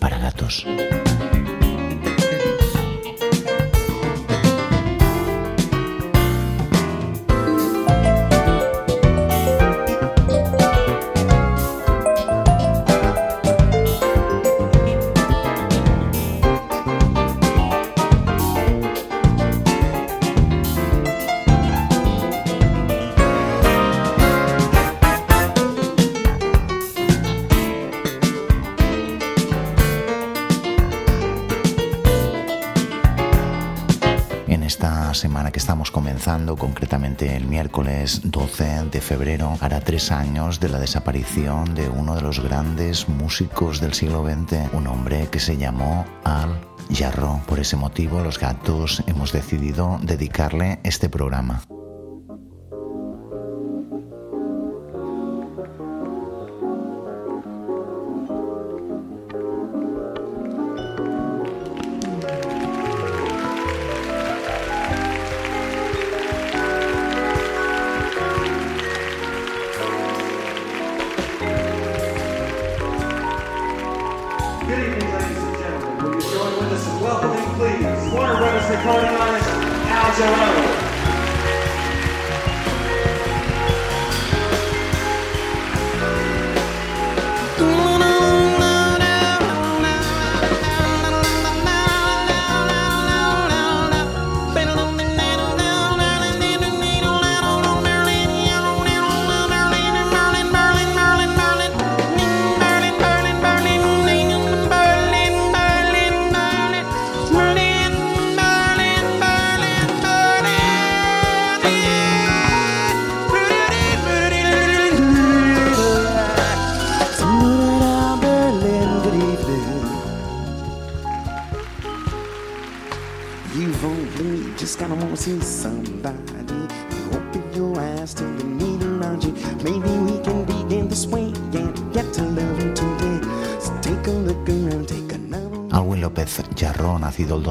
para gatos. Concretamente el miércoles 12 de febrero, hará tres años de la desaparición de uno de los grandes músicos del siglo XX, un hombre que se llamó Al Jarro. Por ese motivo, los gatos hemos decidido dedicarle este programa.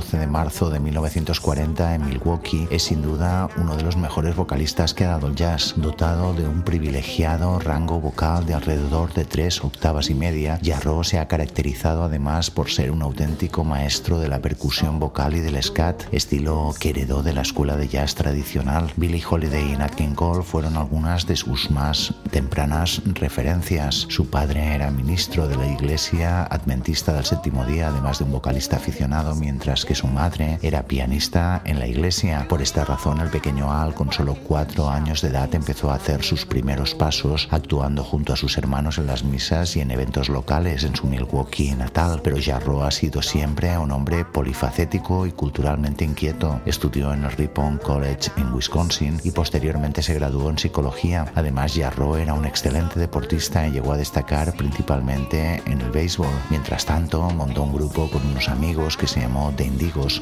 Nacido el 12 de marzo de 1940 en Milwaukee, es sin duda uno de los mejores vocalistas que ha dado el jazz, dotado de un privilegiado rango vocal de alrededor de tres octavas y media. Jarro se ha caracterizado además por ser un auténtico maestro de la percusión vocal y del scat, estilo que heredó de la escuela de jazz tradicional. Billie Holiday y Nat King Cole fueron algunas de sus más tempranas referencias. Su padre era ministro de la Iglesia Adventista del Séptimo Día, además de un vocalista aficionado, mientras que su madre era pianista en la iglesia. Por esta razón, el pequeño Al, con solo cuatro años de edad, empezó a hacer sus primeros pasos actuando junto a sus hermanos en las misas y en eventos locales en su Milwaukee natal. Pero Jarro ha sido siempre un hombre polifacético y culturalmente inquieto. Estudió en el Ripon College en Wisconsin y posteriormente se graduó en psicología. Además, Jarro era un excelente deportista y llegó a destacar principalmente en el béisbol. Mientras tanto, montó un grupo con unos amigos que se llamó de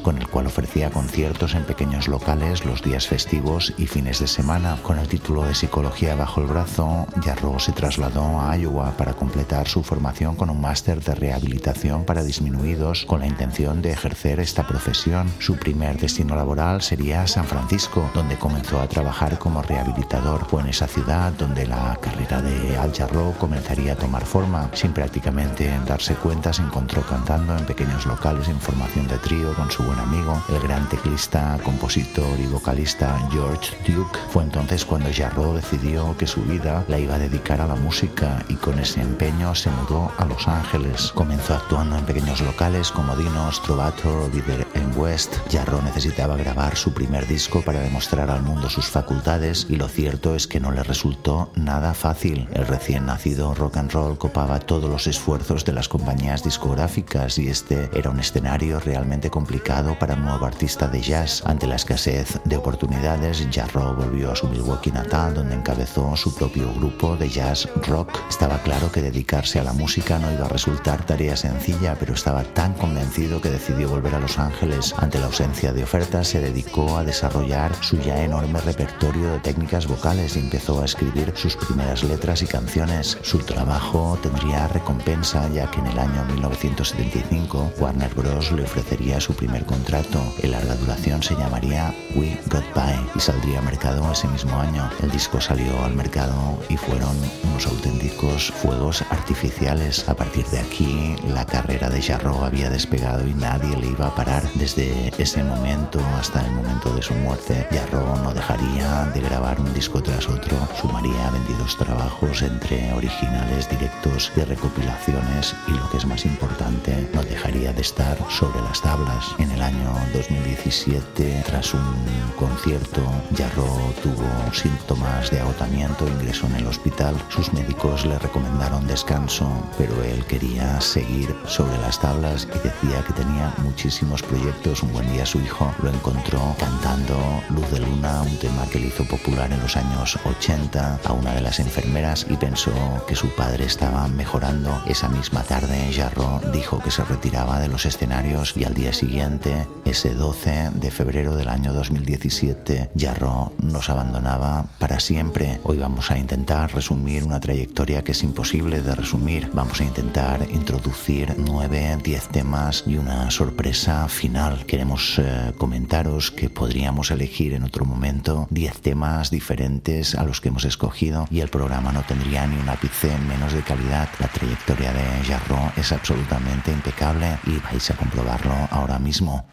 Con el cual ofrecía conciertos en pequeños locales los días festivos y fines de semana. Con el título de Psicología bajo el brazo, Jarro se trasladó a Iowa para completar su formación con un máster de rehabilitación para disminuidos con la intención de ejercer esta profesión. Su primer destino laboral sería San Francisco, donde comenzó a trabajar como rehabilitador. Fue en esa ciudad donde la carrera de Al Jarro comenzaría a tomar forma. Sin prácticamente darse cuenta, se encontró cantando en pequeños locales en formación de trío con su buen amigo, el gran teclista, compositor y vocalista George Duke. Fue entonces cuando Jarro decidió que su vida la iba a dedicar a la música y con ese empeño se mudó a Los Ángeles. Comenzó actuando en pequeños locales como Dinos, Trovato, Líder en West. Jarro necesitaba grabar su primer disco para demostrar al mundo sus facultades y lo cierto es que no le resultó nada fácil. El recién nacido rock and roll copaba todos los esfuerzos de las compañías discográficas y este era un escenario real realmente complicado para un nuevo artista de jazz. Ante la escasez de oportunidades, Jarro volvió a su Milwaukee natal, donde encabezó su propio grupo de jazz rock. Estaba claro que dedicarse a la música no iba a resultar tarea sencilla, pero estaba tan convencido que decidió volver a Los Ángeles. Ante la ausencia de ofertas, se dedicó a desarrollar su ya enorme repertorio de técnicas vocales y empezó a escribir sus primeras letras y canciones. Su trabajo tendría recompensa, ya que en el año 1975 2005, Warner Bros. le ofrecería su primer contrato. En larga duración se llamaría We Got By y saldría al mercado ese mismo año. El disco salió al mercado y fueron unos auténticos fuegos artificiales. A partir de aquí, la carrera de Jarro había despegado y nadie le iba a parar. Desde ese momento hasta el momento de su muerte, Jarro no dejaría de grabar un disco tras otro, sumaría vendidos trabajos entre originales, directos de recopilaciones y lo que es más importante, no dejaría de estar sobre las tablas. En el año 2017, tras un concierto, Jarro tuvo síntomas de agotamiento, ingresó en el hospital, sus médicos le recomendaron descanso, pero él quería seguir sobre las tablas y decía que tenía muchísimos proyectos. Un buen día su hijo lo encontró cantando Luz de Luna, un tema que le hizo popular en los años 80 a una de las enfermeras y pensó que su padre estaba mejorando. Esa misma tarde, Jarro dijo que se retiraba de los escenarios y al día siguiente, ese 12 de febrero del año 2017, Jarro nos abandonaba para siempre. Hoy vamos a intentar resumir una trayectoria que es imposible de resumir. Vamos a intentar introducir nueve, diez temas y una sorpresa final. Queremos eh, comentaros que podríamos elegir en otro momento diez temas diferentes a los que hemos escogido y el programa no tendría ni un ápice menos de calidad. La trayectoria de Jarro es absolutamente impecable y vais a comprobarlo ahora mismo mismo.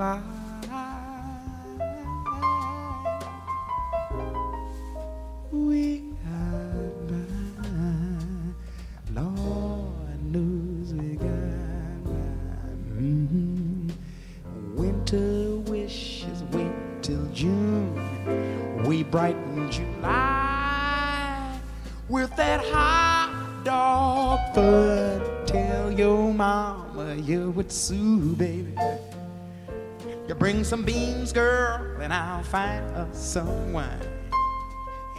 啊 some beans, girl, and I'll find us some wine.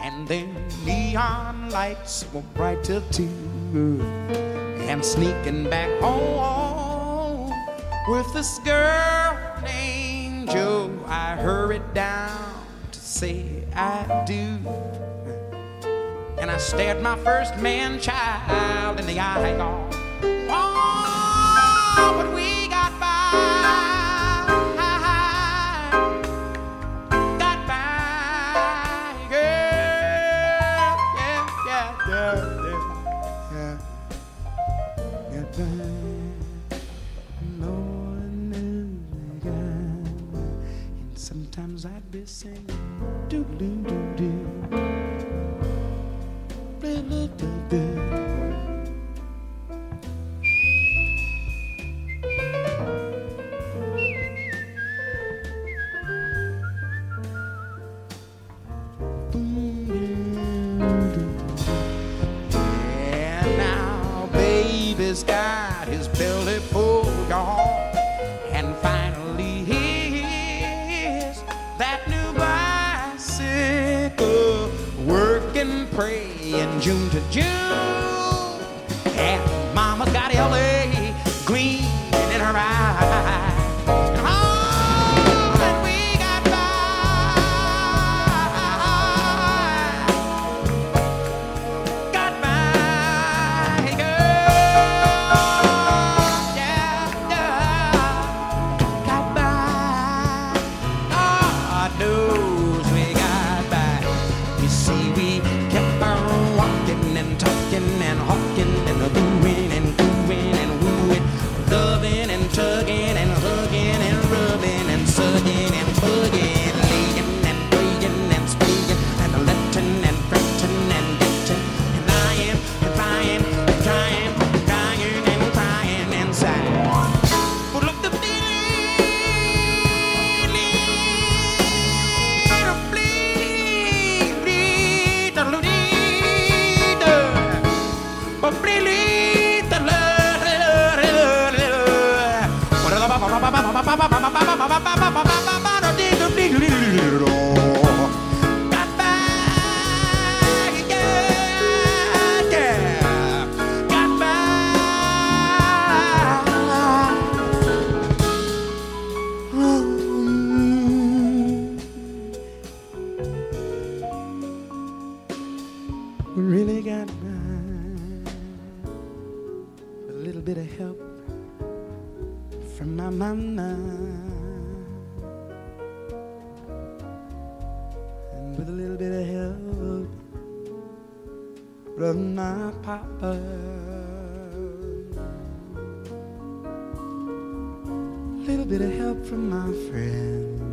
And then neon lights will bright till two. And sneaking back home with this girl named Joe, I hurried down to say I do. And I stared my first man child in the eye, oh, singing. Doo doo doo. little bit of help from my mama. And with a little bit of help from my papa. A little bit of help from my friends.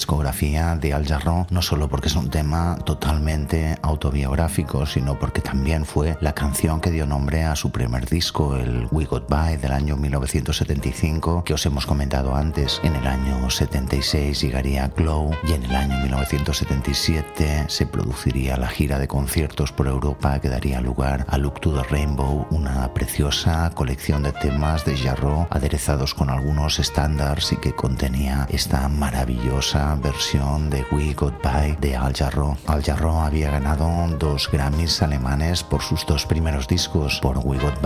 Discografía de Al Jarreau, no solo porque es un tema totalmente autobiográfico, sino porque también fue la canción que dio nombre a su primer disco, el We Got By del año 1975, que os hemos comentado antes. En el año 76 llegaría Glow y en el año 1977 se produciría la gira de conciertos por Europa que daría lugar a Look to the Rainbow, una preciosa colección de temas de Jarreau aderezados con algunos estándares y que contenía esta maravillosa versión de We Got de Al Jarreau. Al Jarreau había ganado dos Grammys alemanes por sus dos primeros discos, por We Got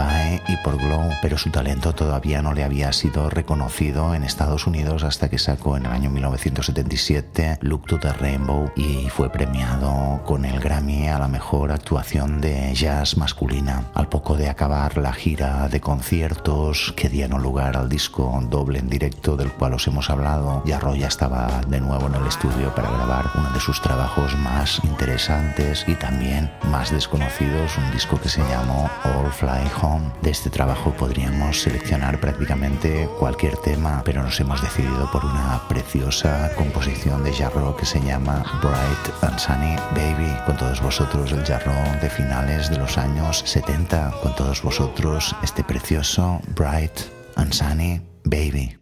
y por Glow, pero su talento todavía no le había sido reconocido en Estados Unidos hasta que sacó en el año 1977 Look to the Rainbow y fue premiado con el Grammy a la mejor actuación de jazz masculina. Al poco de acabar la gira de conciertos que dieron lugar al disco doble en directo del cual os hemos hablado, Jarro ya estaba de nuevo en el estudio para grabar uno de sus trabajos más interesantes y también más desconocidos, un disco que se llamó All Fly Home. De este trabajo podríamos seleccionar prácticamente cualquier tema, pero nos hemos decidido por una preciosa composición de Jarro que se llama Bright and Sunny Baby. Con todos vosotros el Jarro de finales de los años 70, con todos vosotros este precioso Bright and Sunny Baby.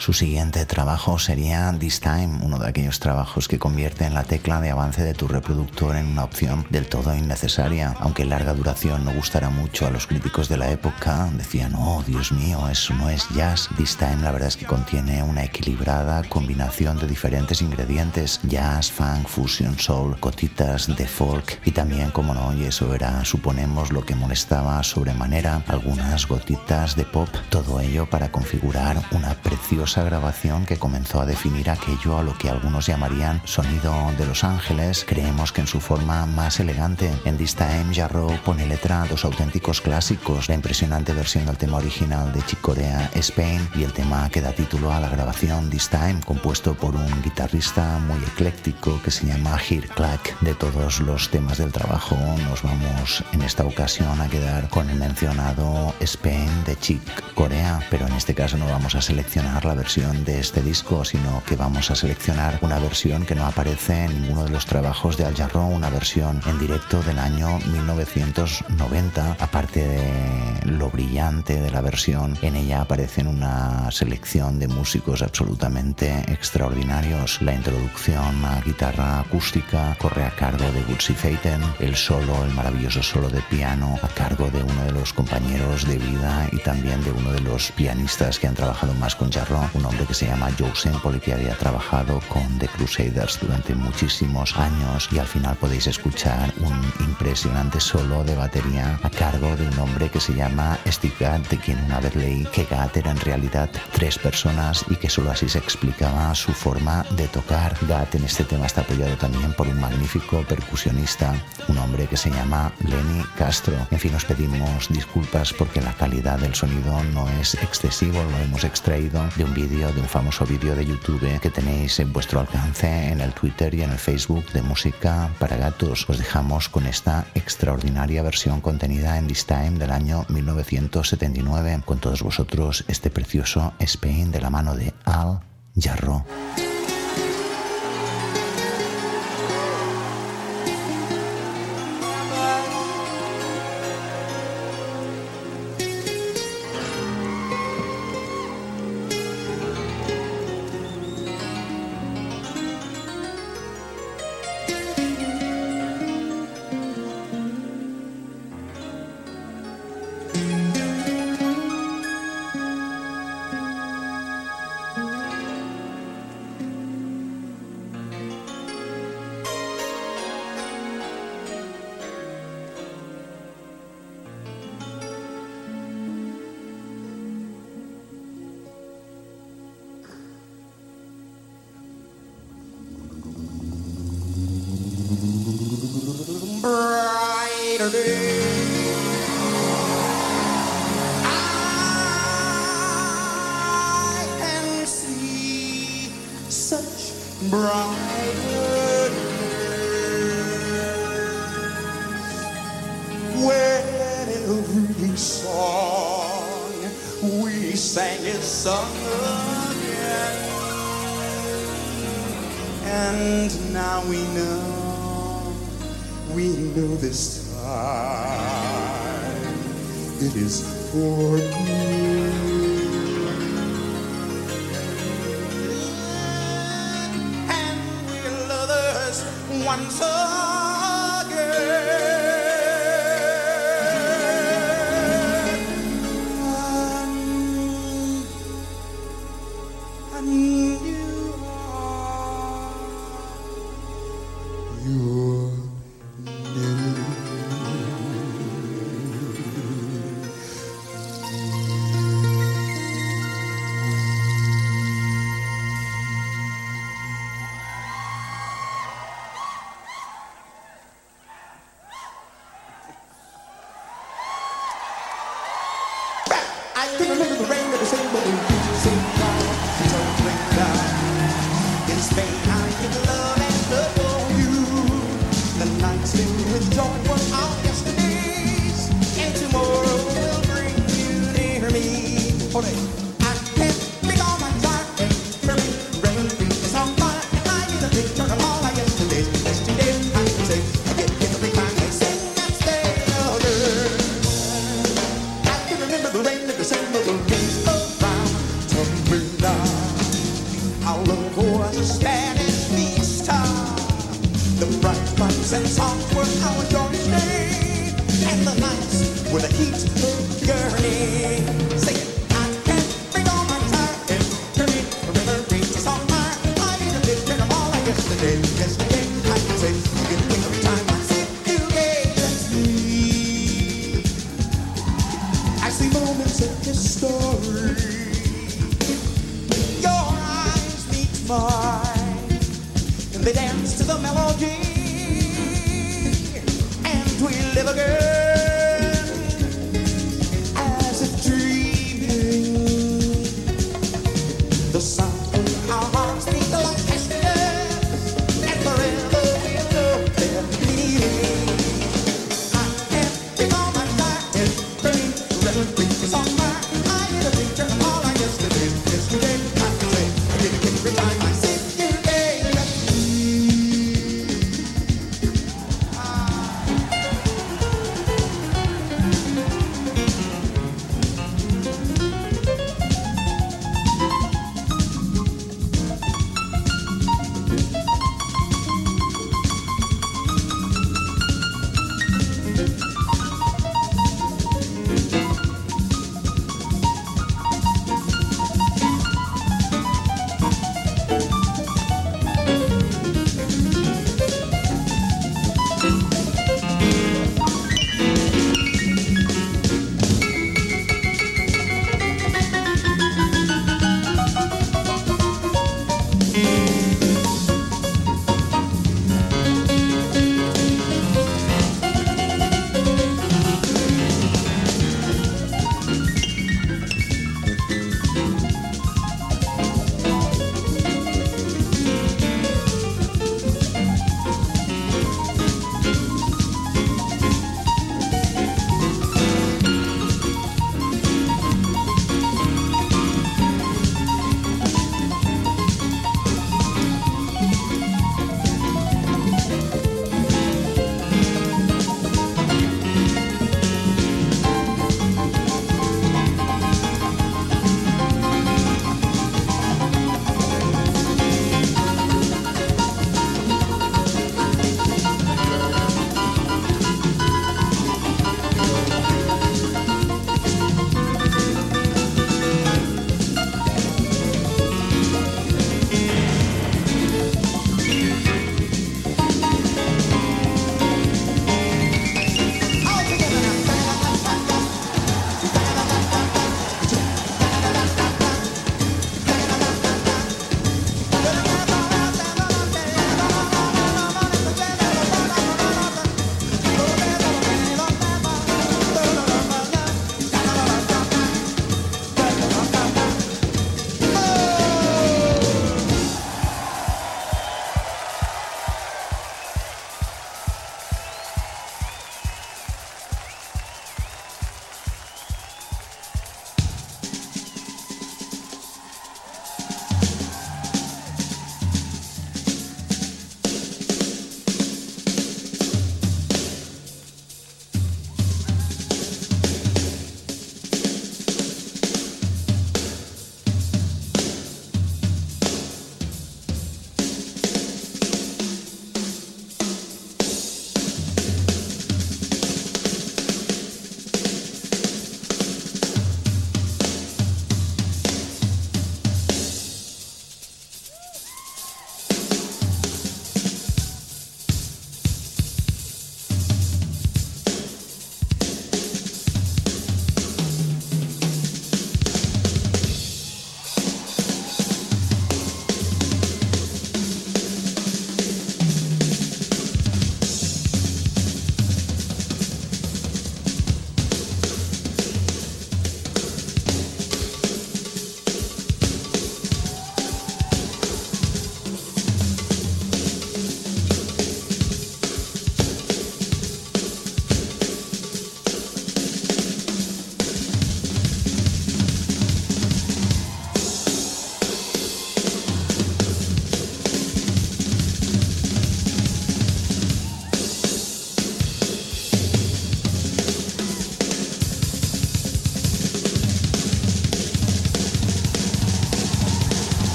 Su siguiente trabajo sería This Time, uno de aquellos trabajos que convierten la tecla de avance de tu reproductor en una opción del todo innecesaria. Aunque larga duración no gustará mucho a los críticos de la época, decían, oh Dios mío, eso no es jazz. This Time la verdad es que contiene una equilibrada combinación de diferentes ingredientes, jazz, funk, fusion, soul, cotitas de folk y también, como no, y eso era, suponemos, lo que molestaba sobremanera, algunas gotitas de pop, todo ello para configurar una preciosa grabación que comenzó a definir aquello a lo que algunos llamarían sonido de Los Ángeles, creemos que en su forma más elegante. En This Time, Jarro pone letra a dos auténticos clásicos, la impresionante versión del tema original de Chick Corea, Spain, y el tema que da título a la grabación This Time, compuesto por un guitarrista muy ecléctico que se llama Hir Clack. De todos los temas del trabajo, nos vamos en esta ocasión a quedar con el mencionado Spain de Chick Corea, pero en este caso no vamos a seleccionar la versión de este disco, sino que vamos a seleccionar una versión que no aparece en ninguno de los trabajos de Al Jarro, una versión en directo del año 1990. Aparte de lo brillante de la versión, en ella aparecen una selección de músicos absolutamente extraordinarios. La introducción a guitarra acústica corre a cargo de Woodsy Feiten, el solo, el maravilloso solo de piano a cargo de uno de los compañeros de vida y también de uno de los pianistas que han trabajado más con Jarro, un hombre que se llama Joe Semple que había trabajado con The Crusaders durante muchísimos años y al final podéis escuchar un impresionante solo de batería a cargo de un hombre que se llama Steve Gadd, de quien una vez leí que Gadd era en realidad tres personas y que solo así se explicaba su forma de tocar. Gadd en este tema está apoyado también por un magnífico percusionista, un hombre que se llama Lenny Castro. En fin, os pedimos disculpas porque la calidad del sonido no es excesivo, lo hemos extraído de un vídeo, de un famoso vídeo de YouTube que tenéis en vuestro alcance en el Twitter y en el Facebook de Música para Gatos. Os dejamos con esta extraordinaria versión contenida en This Time del año 1979. Con todos vosotros este precioso Spain de la mano de Al Jarro.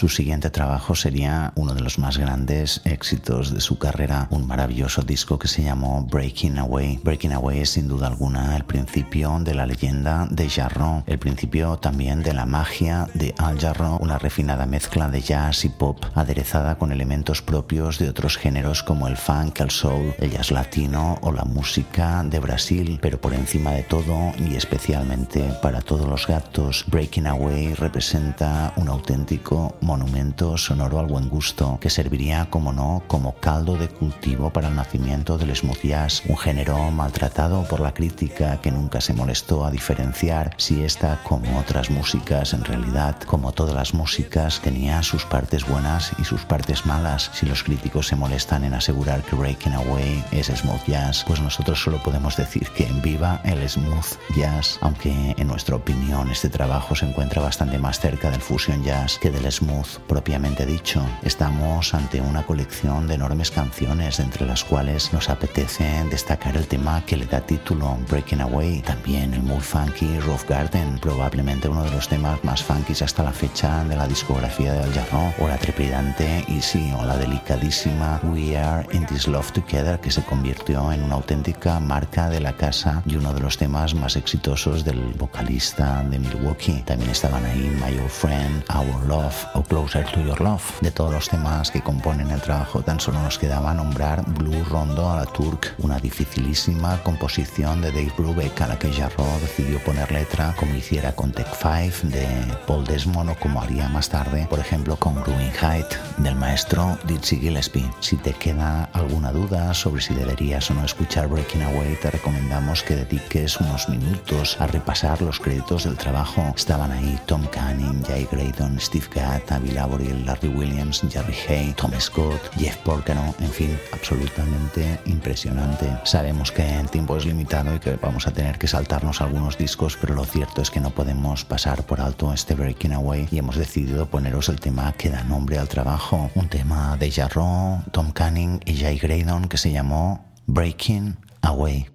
Su siguiente trabajo sería uno de los más grandes éxitos de su carrera, un maravilloso disco que se llamó Breaking Away. Breaking Away es sin duda alguna el principio de la leyenda de Jarro, el principio también de la magia de Al Jarro, una refinada mezcla de jazz y pop aderezada con elementos propios de otros géneros como el funk, el soul, el jazz latino o la música de Brasil, pero por encima de todo y especialmente para todos los gatos, Breaking Away representa un auténtico monumento sonoro al buen gusto que serviría, como no, como caldo de cultivo para el nacimiento del smooth jazz, un género maltratado por la crítica que nunca se molestó a diferenciar si esta, como otras músicas, en realidad, como todas las músicas, tenía sus partes buenas y sus partes malas. Si los críticos se molestan en asegurar que Breaking Away es smooth jazz, pues nosotros solo podemos decir que viva el smooth jazz, aunque en nuestra opinión este trabajo se encuentra bastante más cerca del fusion jazz que del smooth propiamente dicho. Estamos ante una colección de enormes canciones, entre las cuales nos apetece destacar el tema que le da título, Breaking Away, también el muy funky Roof Garden, probablemente uno de los temas más funky hasta la fecha de la discografía de Al Jarreau, o la trepidante Easy, o la delicadísima We Are in This Love Together, que se convirtió en una auténtica marca de la casa y uno de los temas más exitosos del vocalista de Milwaukee. También estaban ahí My Old Friend, Our Love o Closer to Your Love. De todos los temas que componen el trabajo, tan solo nos quedaba nombrar Blue Rondo a la Turk, una dificilísima composición de Dave Brubeck a la que Jarro decidió poner letra, como hiciera con Tech 5 de Paul Desmond o como haría más tarde, por ejemplo, con Growing Height del maestro Dizzy Gillespie. Si te queda alguna duda sobre si deberías o no escuchar Breaking Away, te recomendamos que dediques unos minutos a repasar los créditos del trabajo. Estaban ahí Tom Canning, Jay Graydon, Steve Gadd, Bill Averill, Larry Williams, Jerry Hay, Tom Scott, Jeff Porcaro, en fin, absolutamente impresionante. Sabemos que el tiempo es limitado y que vamos a tener que saltarnos algunos discos, pero lo cierto es que no podemos pasar por alto este Breaking Away y hemos decidido poneros el tema que da nombre al trabajo, un tema de Jarro, Tom Canning y Jay Graydon que se llamó Breaking Away.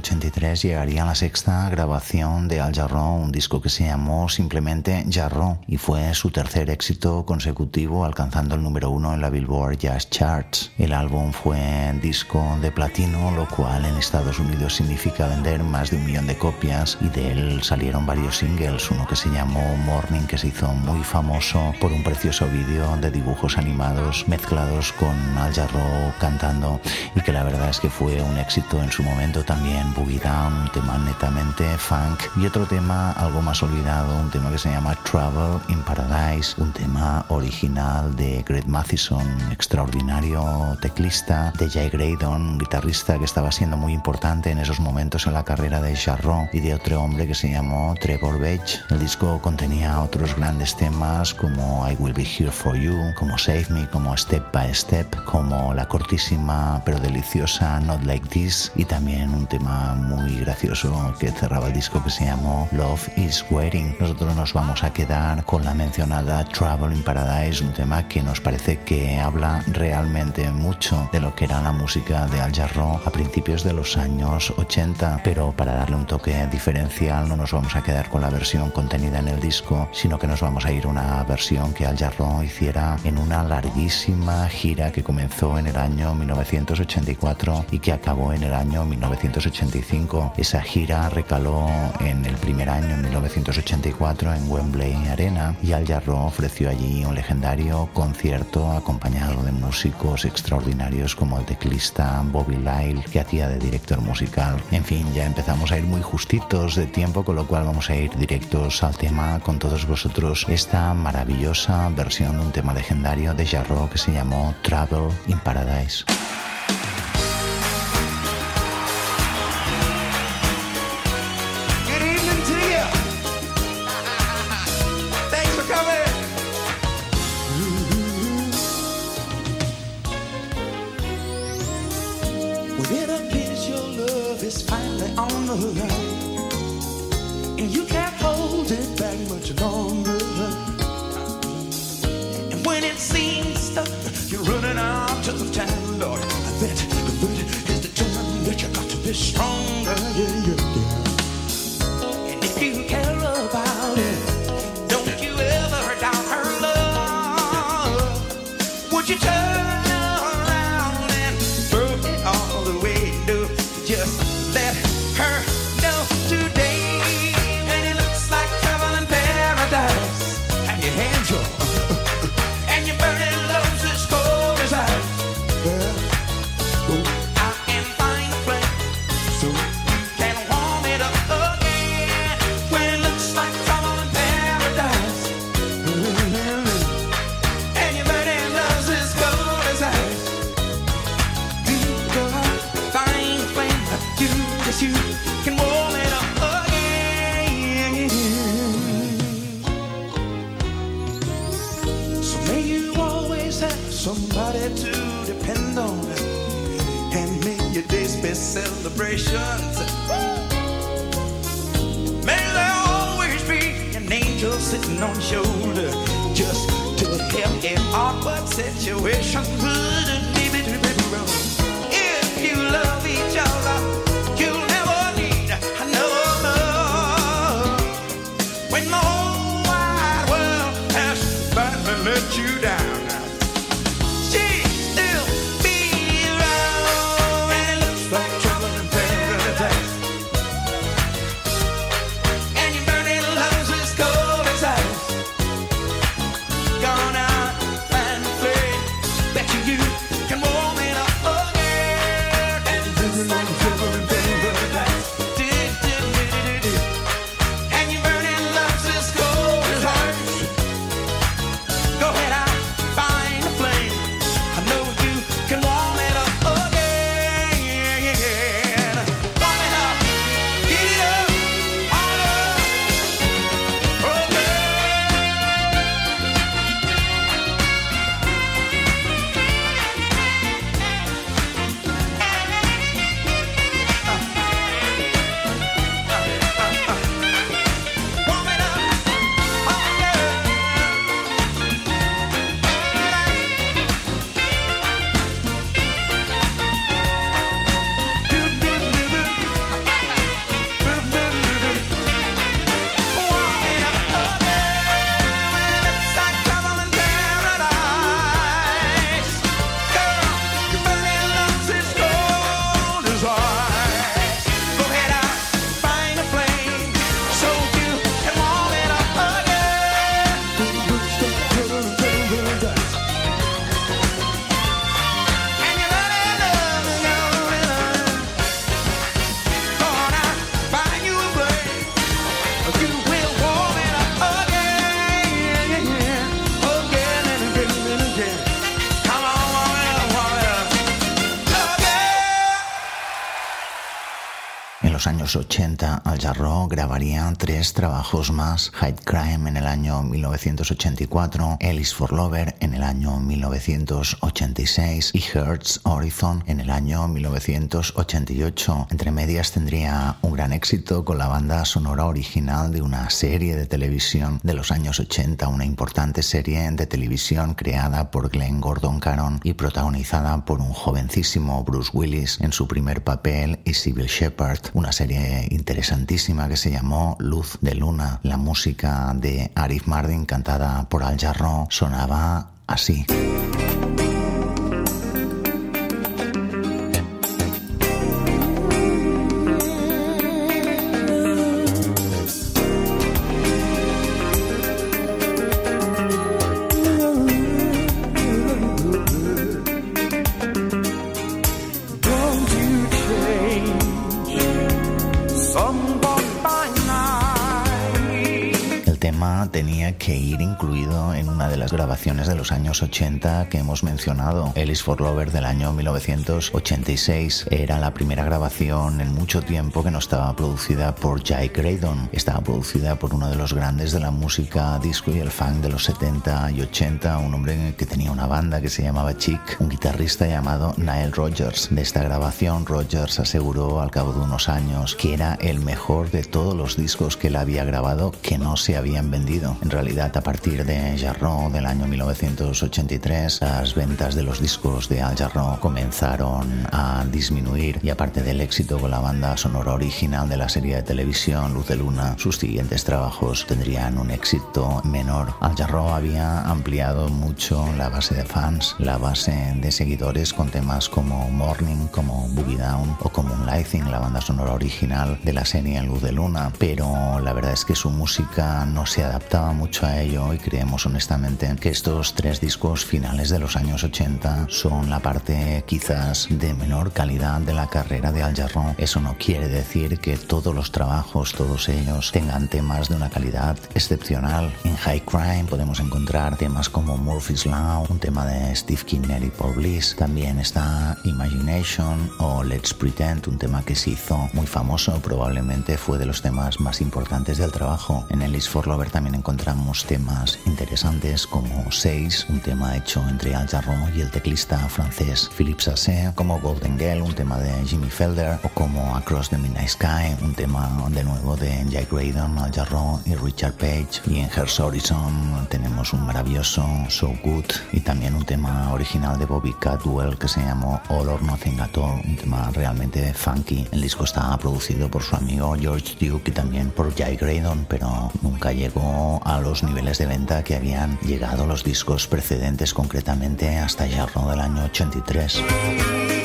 1983 llegaría la sexta grabación de Al Jarreau, un disco que se llamó simplemente Jarreau y fue su tercer éxito consecutivo alcanzando el número uno en la Billboard Jazz Charts. El álbum fue disco de platino, lo cual en Estados Unidos significa vender más de un millón de copias y de él salieron varios singles, uno que se llamó Morning que se hizo muy famoso por un precioso vídeo de dibujos animados mezclados con Al Jarreau cantando y que la verdad es que fue un éxito en su momento también, Boogie Down, un tema netamente funk y otro tema algo más olvidado, un tema que se llama Travel in Paradise, un tema original de Greg Mathison, extraordinario teclista, de Jay Graydon, un guitarrista que estaba siendo muy importante en esos momentos en la carrera de Charron y de otro hombre que se llamó Trevor Beach. El disco contenía otros grandes temas como I Will Be Here For You, como Save Me, como Step by Step, como la cortísima pero deliciosa Not Like This y también un tema muy gracioso que cerraba el disco que se llamó Love Is Waiting. Nosotros nos vamos a quedar con la mencionada Travel in Paradise, un tema que nos parece que habla realmente mucho de lo que era la música de Al Jarreau a principios de los años 80, pero para darle un toque diferencial no nos vamos a quedar con la versión contenida en el disco, sino que nos vamos a ir a una versión que Al Jarreau hiciera en una larguísima gira que comenzó en el año 1984 y que acabó en el año 1985. Esa gira recaló en el primer año, en 1984, en Wembley Arena y Al Jarreau ofreció allí un legendario concierto acompañado de músicos extraordinarios como el teclista Bobby Lyle que hacía de director musical. En fin, ya empezamos a ir muy justitos de tiempo, con lo cual vamos a ir directos al tema con todos vosotros esta maravillosa versión de un tema legendario de Jarreau que se llamó Travel in Paradise. wish I could los años 80, Al Jarreau grabaría tres trabajos más: High Crime en el año 1984, Ellis for Lover el año 1986 y Hertz Horizon en el año 1988. Entre medias tendría un gran éxito con la banda sonora original de una serie de televisión de los años 80, una importante serie de televisión creada por Glenn Gordon Caron y protagonizada por un jovencísimo Bruce Willis en su primer papel y Sybil Shepard, una serie interesantísima que se llamó Luz de Luna. La música de Arif Mardin cantada por Al Jarreau sonaba así. De los años 80 que hemos mencionado. Ellis for Lover del año 1986 era la primera grabación en mucho tiempo que no estaba producida por Jake Graydon. Estaba producida por uno de los grandes de la música disco y el funk de los 70 y 80, un hombre que tenía una banda que se llamaba Chick, un guitarrista llamado Nile Rogers. De esta grabación, Rogers aseguró al cabo de unos años que era el mejor de todos los discos que él había grabado que no se habían vendido. En realidad, a partir de Jarreau del año 1983, las ventas de los discos de Al Jarreau comenzaron a disminuir y aparte del éxito con la banda sonora original de la serie de televisión Luz de Luna, sus siguientes trabajos tendrían un éxito menor. Al Jarreau había ampliado mucho la base de fans, la base de seguidores con temas como Morning, como Boogie Down o como Moonlighting, la banda sonora original de la serie Luz de Luna, pero la verdad es que su música no se adaptaba mucho a ello y creemos honestamente que estos tres discos finales de los años 80 son la parte quizás de menor calidad de la carrera de Al Jarreau. Eso no quiere decir que todos los trabajos, todos ellos, tengan temas de una calidad excepcional. En High Crime podemos encontrar temas como Murphy's Law, un tema de Steve Kinner y Paul Bliss. También está Imagination o Let's Pretend, un tema que se hizo muy famoso, probablemente fue de los temas más importantes del trabajo. En Ellis for Lover también encontramos temas interesantes como Seis, un tema hecho entre Al Jarreau y el teclista francés Philippe Sasset, como Golden Girl, un tema de Jimmy Felder, o como Across the Midnight Sky, un tema de nuevo de Jake Graydon, Al Jarreau y Richard Page. Y en Hearts Horizon tenemos un maravilloso So Good y también un tema original de Bobby Catwell que se llamó All or Nothing at All, un tema realmente funky. El disco está producido por su amigo George Duke y también por Jake Graydon, pero nunca llegó a los niveles de venta que habían llegado los discos precedentes, concretamente hasta Jarro del año 83.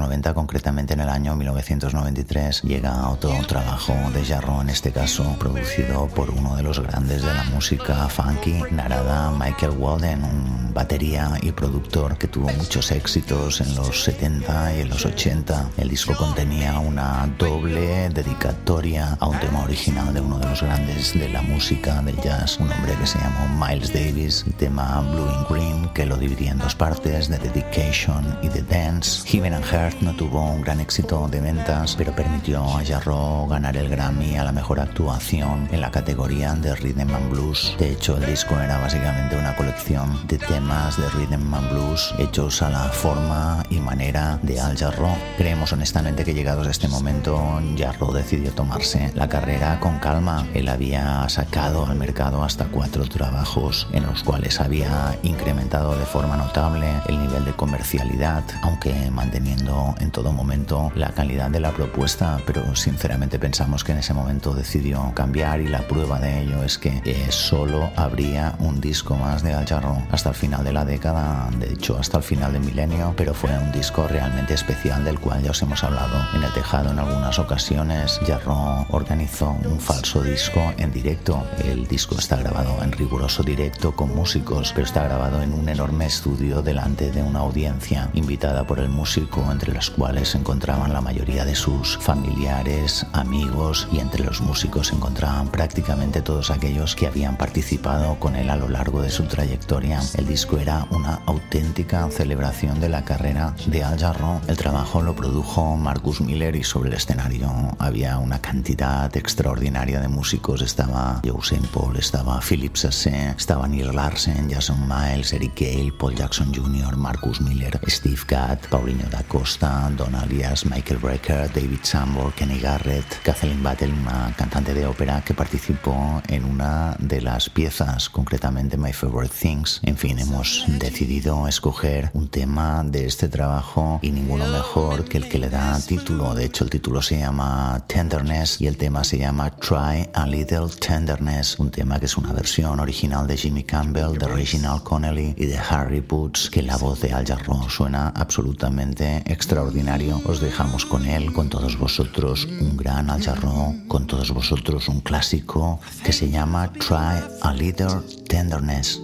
90, concretamente en el año 1993, llega otro trabajo de Jarro, en este caso producido por uno de los grandes de la música funky, Narada Michael Walden, un batería y productor que tuvo muchos éxitos en los 70 y en los 80. El disco contenía una doble dedicatoria a un tema original de uno de los grandes de la música del jazz, un hombre que se llamó Miles Davis, el tema Blue and Green, que lo dividía en dos partes, The Dedication y The Dance. Heaven No tuvo un gran éxito de ventas, pero permitió a Jarro ganar el Grammy a la mejor actuación en la categoría de Rhythm and Blues. De hecho, el disco era básicamente una colección de temas de Rhythm and Blues hechos a la forma y manera de Al Jarro. Creemos honestamente que llegados a este momento, Jarro decidió tomarse la carrera con calma. Él había sacado al mercado hasta cuatro trabajos en los cuales había incrementado de forma notable el nivel de comercialidad, aunque mantenía en todo momento la calidad de la propuesta, pero sinceramente pensamos que en ese momento decidió cambiar y la prueba de ello es que eh, solo habría un disco más de Al Jarro hasta el final de la década, de hecho hasta el final del milenio, pero fue un disco realmente especial del cual ya os hemos hablado en el tejado en algunas ocasiones. Jarro organizó un falso disco en directo. El disco está grabado en riguroso directo con músicos, pero está grabado en un enorme estudio delante de una audiencia invitada por el músico, entre los cuales se encontraban la mayoría de sus familiares, amigos y entre los músicos se encontraban prácticamente todos aquellos que habían participado con él a lo largo de su trayectoria. El disco era una auténtica celebración de la carrera de Al Jarreau. El trabajo lo produjo Marcus Miller y sobre el escenario había una cantidad extraordinaria de músicos. Estaba Usain Paul, estaba Philip Sasse, estaba Neil Larsen, Jason Miles, Eric Gale, Paul Jackson Jr., Marcus Miller, Steve Gadd, Paulinho da Costa, Don Alias, Michael Brecker, David Sambor, Kenny Garrett, Kathleen Battle, una cantante de ópera que participó en una de las piezas, concretamente My Favorite Things. En fin, hemos decidido escoger un tema de este trabajo y ninguno mejor que el que le da título. De hecho, el título se llama Tenderness y el tema se llama Try a Little Tenderness, un tema que es una versión original de Jimmy Campbell, de Reginald Connelly y de Harry Boots, que la voz de Al Jarreau suena absolutamente extraordinario. Os dejamos con él, con todos vosotros, un gran Al Jarreau, con todos vosotros un clásico que se llama Try a Little Tenderness.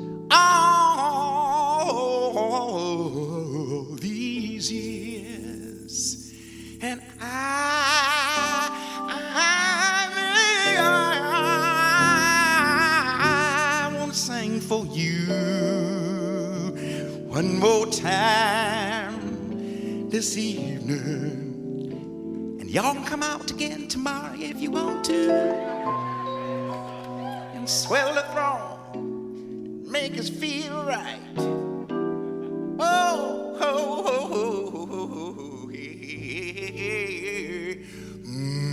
and I, sing for you one more time this evening. And y'all come out again tomorrow if you want to, and swell the throne, make us feel right. Oh, oh, oh, oh, oh, oh, hey, hey, hey. Mm.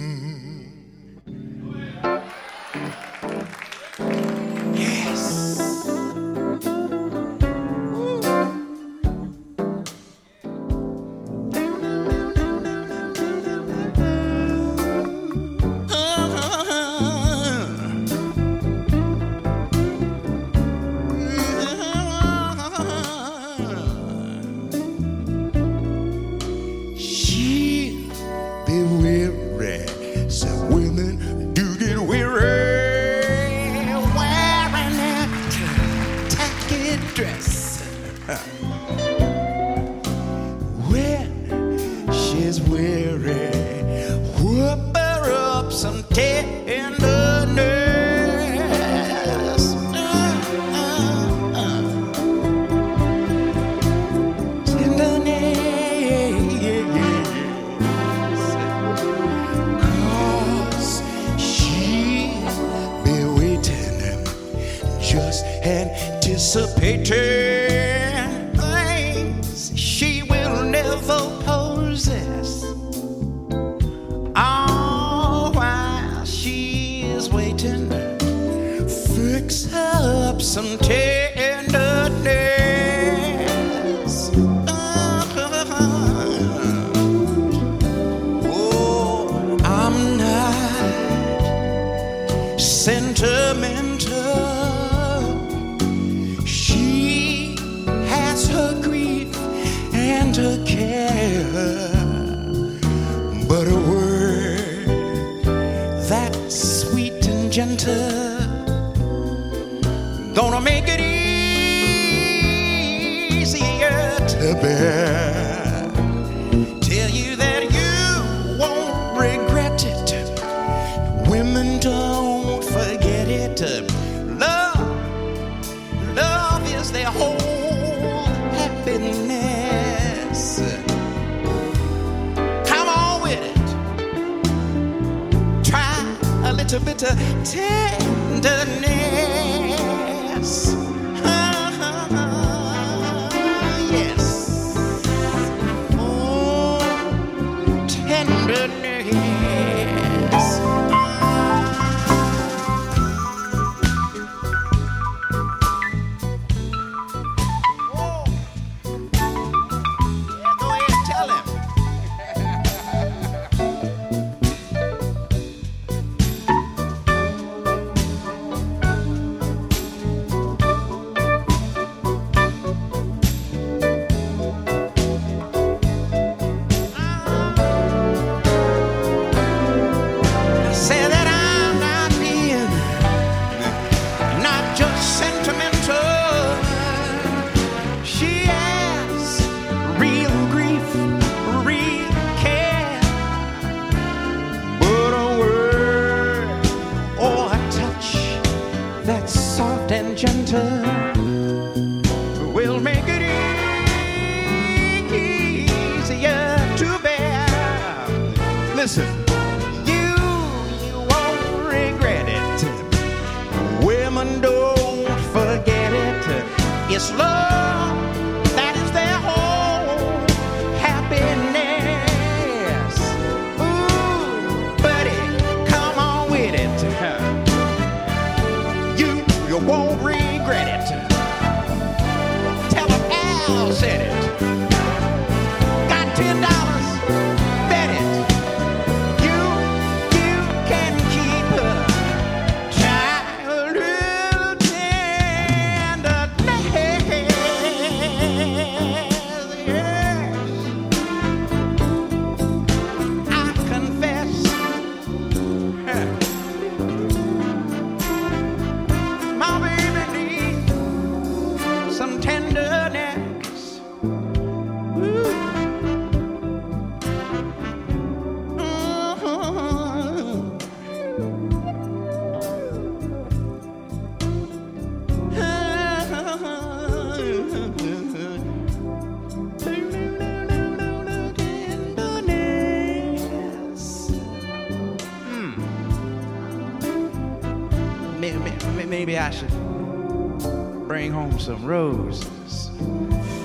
Maybe, I should bring home some roses,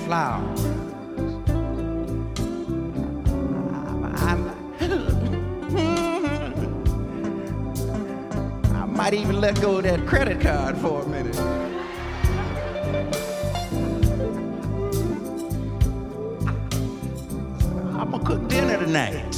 flowers. I, I might even let go of that credit card for a minute. I'm gonna cook dinner tonight.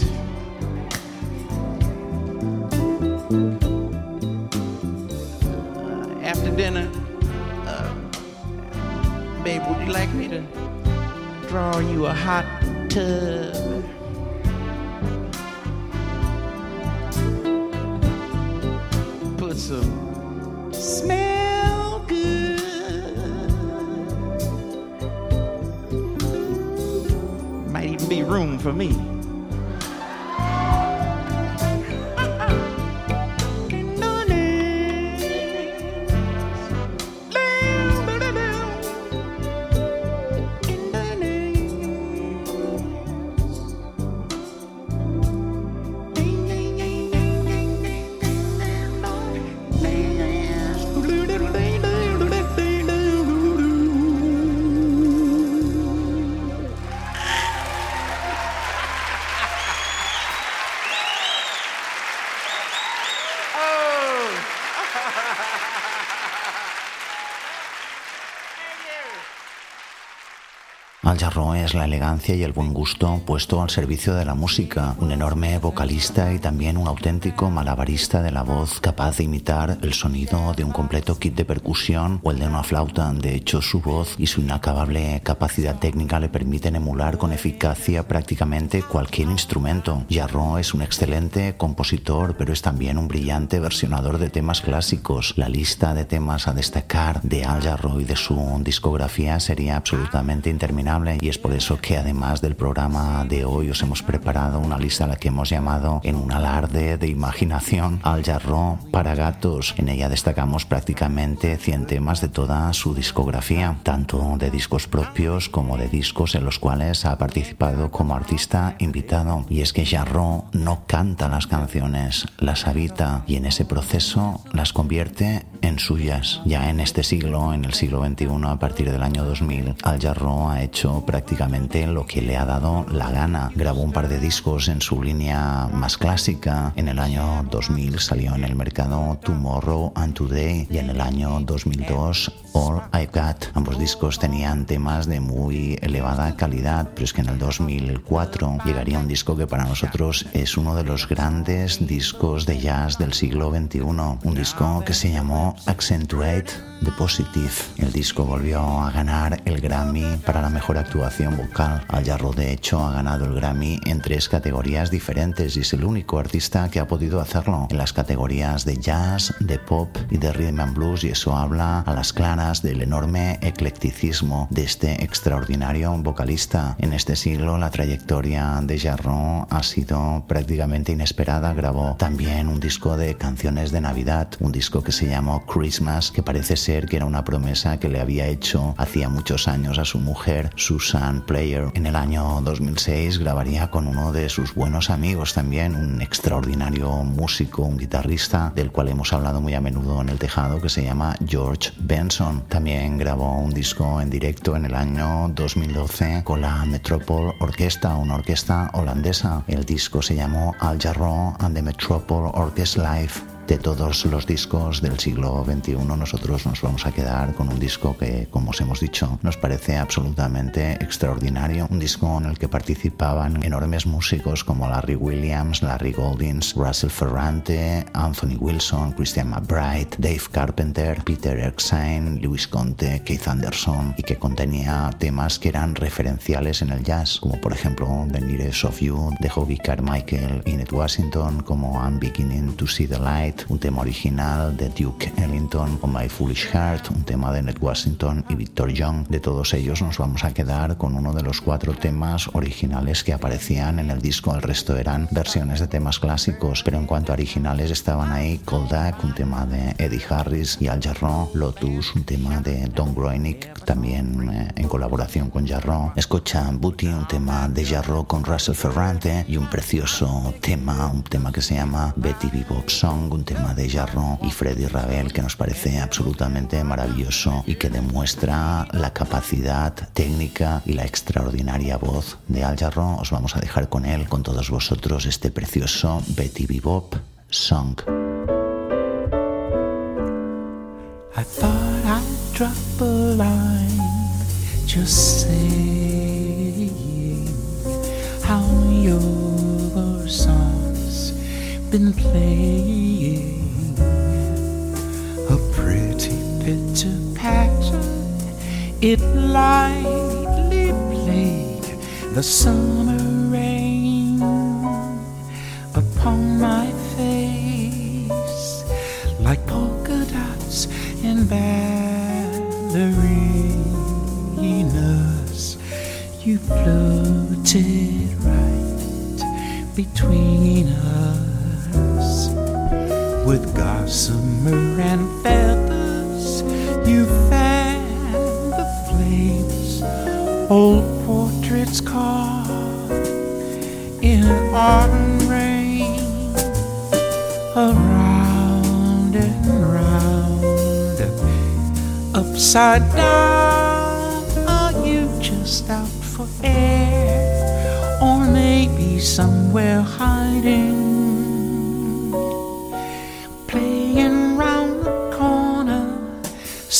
You a hot tub? Es la elegancia y el buen gusto puesto al servicio de la música, un enorme vocalista y también un auténtico malabarista de la voz capaz de imitar el sonido de un completo kit de percusión o el de una flauta. De hecho, su voz y su inacabable capacidad técnica le permiten emular con eficacia prácticamente cualquier instrumento. Jarro es un excelente compositor, pero es también un brillante versionador de temas clásicos. La lista de temas a destacar de Al Jarro y de su discografía sería absolutamente interminable y es eso que además del programa de hoy os hemos preparado una lista a la que hemos llamado en un alarde de imaginación Al Jarro para gatos. En ella destacamos prácticamente 100 temas de toda su discografía, tanto de discos propios como de discos en los cuales ha participado como artista invitado. Y es que Jarro no canta las canciones, las habita y en ese proceso las convierte en suyas. Ya en este siglo, en el siglo XXI, a partir del año 2000, Al Jarro ha hecho prácticamente lo que le ha dado la gana. Grabó un par de discos en su línea más clásica. En el año 2000 salió en el mercado Tomorrow and Today y en el año 2002 All I Got. Ambos discos tenían temas de muy elevada calidad, pero es que en el 2004 llegaría un disco que para nosotros es uno de los grandes discos de jazz del siglo XXI. Un disco que se llamó Accentuate the Positive. El disco volvió a ganar el Grammy para la mejor actuación vocal. Al Jarro, de hecho, ha ganado el Grammy en tres categorías diferentes y es el único artista que ha podido hacerlo en las categorías de jazz, de pop y de rhythm and blues y eso habla a las claras del enorme eclecticismo de este extraordinario vocalista. En este siglo la trayectoria de Jarron ha sido prácticamente inesperada. Grabó también un disco de canciones de Navidad, un disco que se llamó Christmas, que parece ser que era una promesa que le había hecho hacía muchos años a su mujer, Susan Player. En el año 2006 grabaría con uno de sus buenos amigos también, un extraordinario músico, un guitarrista del cual hemos hablado muy a menudo en el tejado, que se llama George Benson. También grabó un disco en directo en el año 2012 con la Metropole Orquesta, una orquesta holandesa. El disco se llamó Al Jarreau and the Metropole Orchestra Live de todos los discos del siglo XXI, nosotros nos vamos a quedar con un disco que, como os hemos dicho, nos parece absolutamente extraordinario. Un disco en el que participaban enormes músicos como Larry Williams, Larry Goldings, Russell Ferrante, Anthony Wilson, Christian McBride, Dave Carpenter, Peter Erskine, Lewis Conte, Keith Anderson y que contenía temas que eran referenciales en el jazz, como por ejemplo The Nearest of You de Hobie Carmichael, Inet Washington, como I'm Beginning to See the Light, un tema original de Duke Ellington o My Foolish Heart, un tema de Ned Washington y Victor Young. De todos ellos nos vamos a quedar con uno de los cuatro temas originales que aparecían en el disco. El resto eran versiones de temas clásicos, pero en cuanto a originales estaban ahí Koldak, un tema de Eddie Harris y Al Jarreau, Lotus, un tema de Don Groening, también eh, en colaboración con Jarreau, Escucha Booty, un tema de Jarreau con Russell Ferrante y un precioso tema, un tema que se llama Betty Bebop Song, tema de Jarron y Freddy Ravel que nos parece absolutamente maravilloso y que demuestra la capacidad técnica y la extraordinaria voz de Al Jarron. Os vamos a dejar con él, con todos vosotros, este precioso Betty Bebop Song. Been playing a pretty picture pattern. It lightly played the summer rain upon my face like polka dots and ballerinas. You floated right between us with gossamer and feathers. You fan the flames, old portraits carved in autumn rain around and round, upside down. Are you just out for air, or maybe somewhere hiding?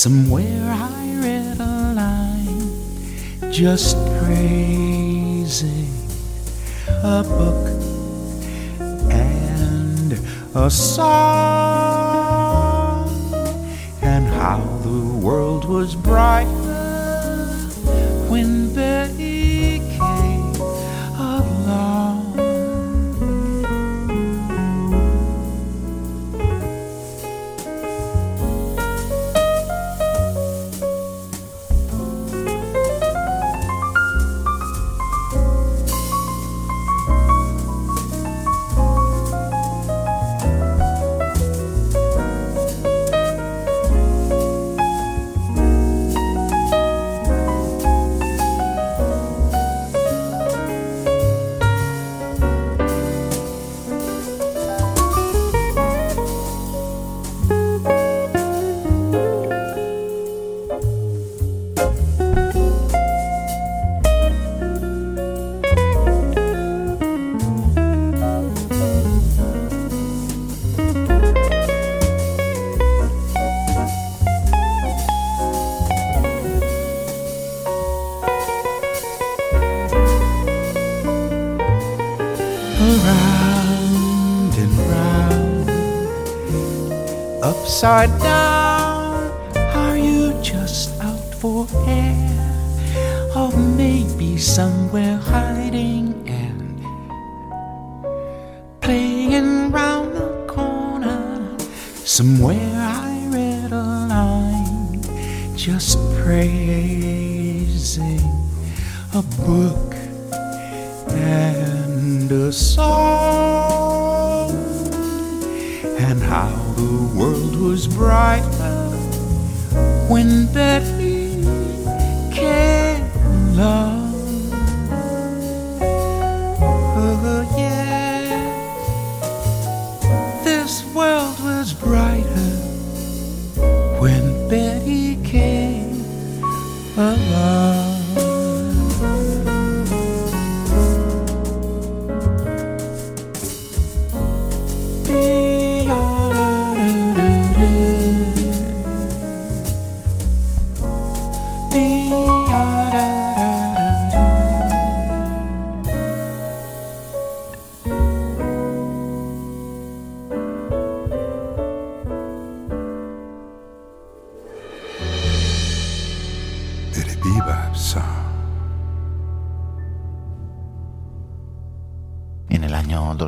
Somewhere I read a line, just praising a book and a song, and how the world was brighter when they side.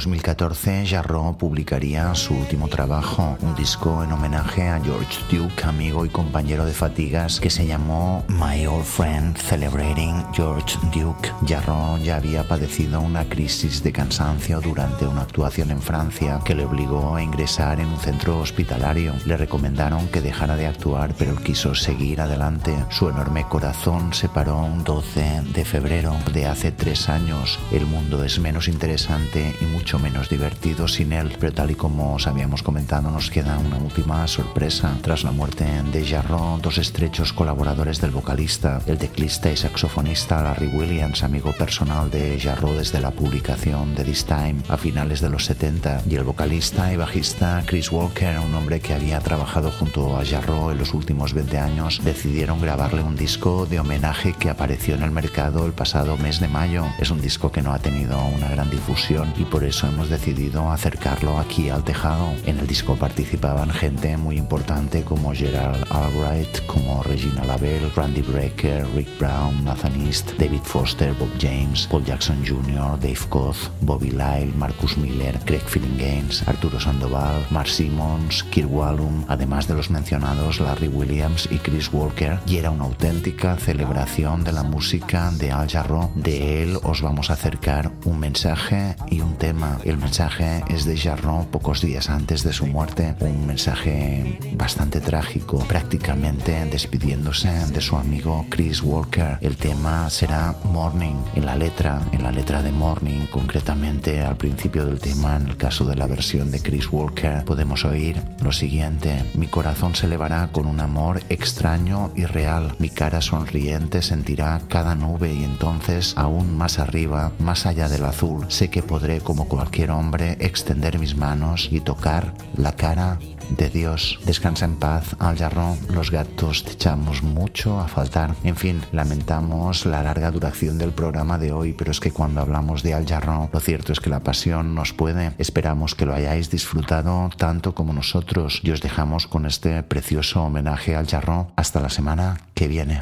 2014, Jarreau publicaría su último trabajo, un disco en homenaje a George Duke, amigo y compañero de fatigas, que se llamó My Old Friend Celebrating George Duke. Jarreau ya había padecido una crisis de cansancio durante una actuación en Francia que le obligó a ingresar en un centro hospitalario. Le recomendaron que dejara de actuar, pero quiso seguir adelante. Su enorme corazón se paró un 12 de febrero de hace tres años. El mundo es menos interesante y mucho menos divertido sin él, pero tal y como os habíamos comentado nos queda una última sorpresa. Tras la muerte de Jarreau, dos estrechos colaboradores del vocalista, el teclista y saxofonista Larry Williams, amigo personal de Jarreau desde la publicación de This Time a finales de los 70, y el vocalista y bajista Chris Walker, un hombre que había trabajado junto a Jarreau en los últimos 20 años, decidieron grabarle un disco de homenaje que apareció en el mercado el pasado mes de mayo. Es un disco que no ha tenido una gran difusión y por eso hemos decidido acercarlo aquí al tejado. En el disco participaban gente muy importante como Gerald Albright, como Regina Lavelle, Randy Brecker, Rick Brown, Nathan East, David Foster, Bob James, Paul Jackson Jr., Dave Koz, Bobby Lyle, Marcus Miller, Craig Gaines, Arturo Sandoval, Mark Simmons, Kirk Wallum, además de los mencionados Larry Williams y Chris Walker, y era una auténtica celebración de la música de Al Jarreau. De él os vamos a acercar un mensaje y un tema. El mensaje es de Jarreau pocos días antes de su muerte, un mensaje bastante trágico, prácticamente despidiéndose de su amigo Chris Walker. El tema será Morning. En la letra, en la letra de Morning, concretamente al principio del tema, en el caso de la versión de Chris Walker, podemos oír lo siguiente: Mi corazón se elevará con un amor extraño y real. Mi cara sonriente sentirá cada nube y entonces aún más arriba, más allá del azul, sé que podré, como cualquier hombre, extender mis manos y tocar la cara de Dios. Descansa en paz, Al Jarrón. Los gatos te echamos mucho a faltar. En fin, lamentamos la larga duración del programa de hoy, pero es que cuando hablamos de Al Jarrón, lo cierto es que la pasión nos puede. Esperamos que lo hayáis disfrutado tanto como nosotros y os dejamos con este precioso homenaje al Jarrón. Hasta la semana que viene.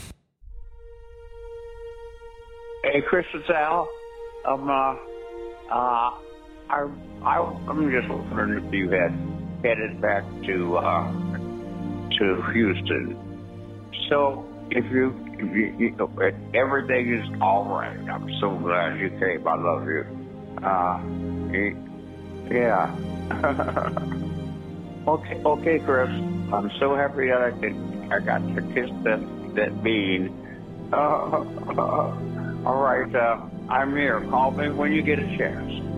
Hey, Chris, um, uh, Uh, I, I, I'm just wondering if you had headed back to uh, to Houston. So if you, if you, you know, everything is all right. I'm so glad you came. I love you. Uh, yeah. okay, okay, Chris. I'm so happy that I. I got to kiss that that bean. Uh, all right. Uh, I'm here. Call me when you get a chance.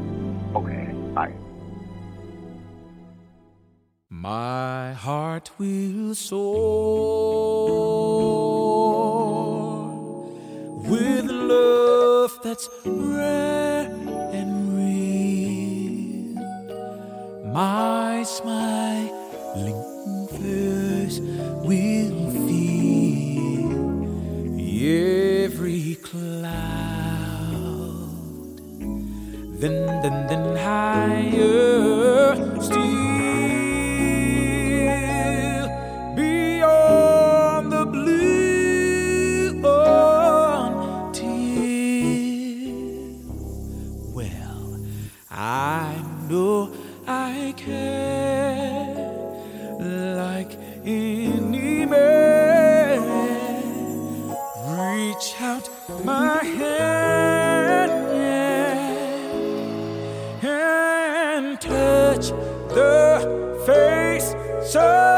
Bye. My heart will soar with love that's rare and real. My smiling face will feel every cloud then, then, then higher still beyond the blue until well I know I can like any man. Reach out my hand so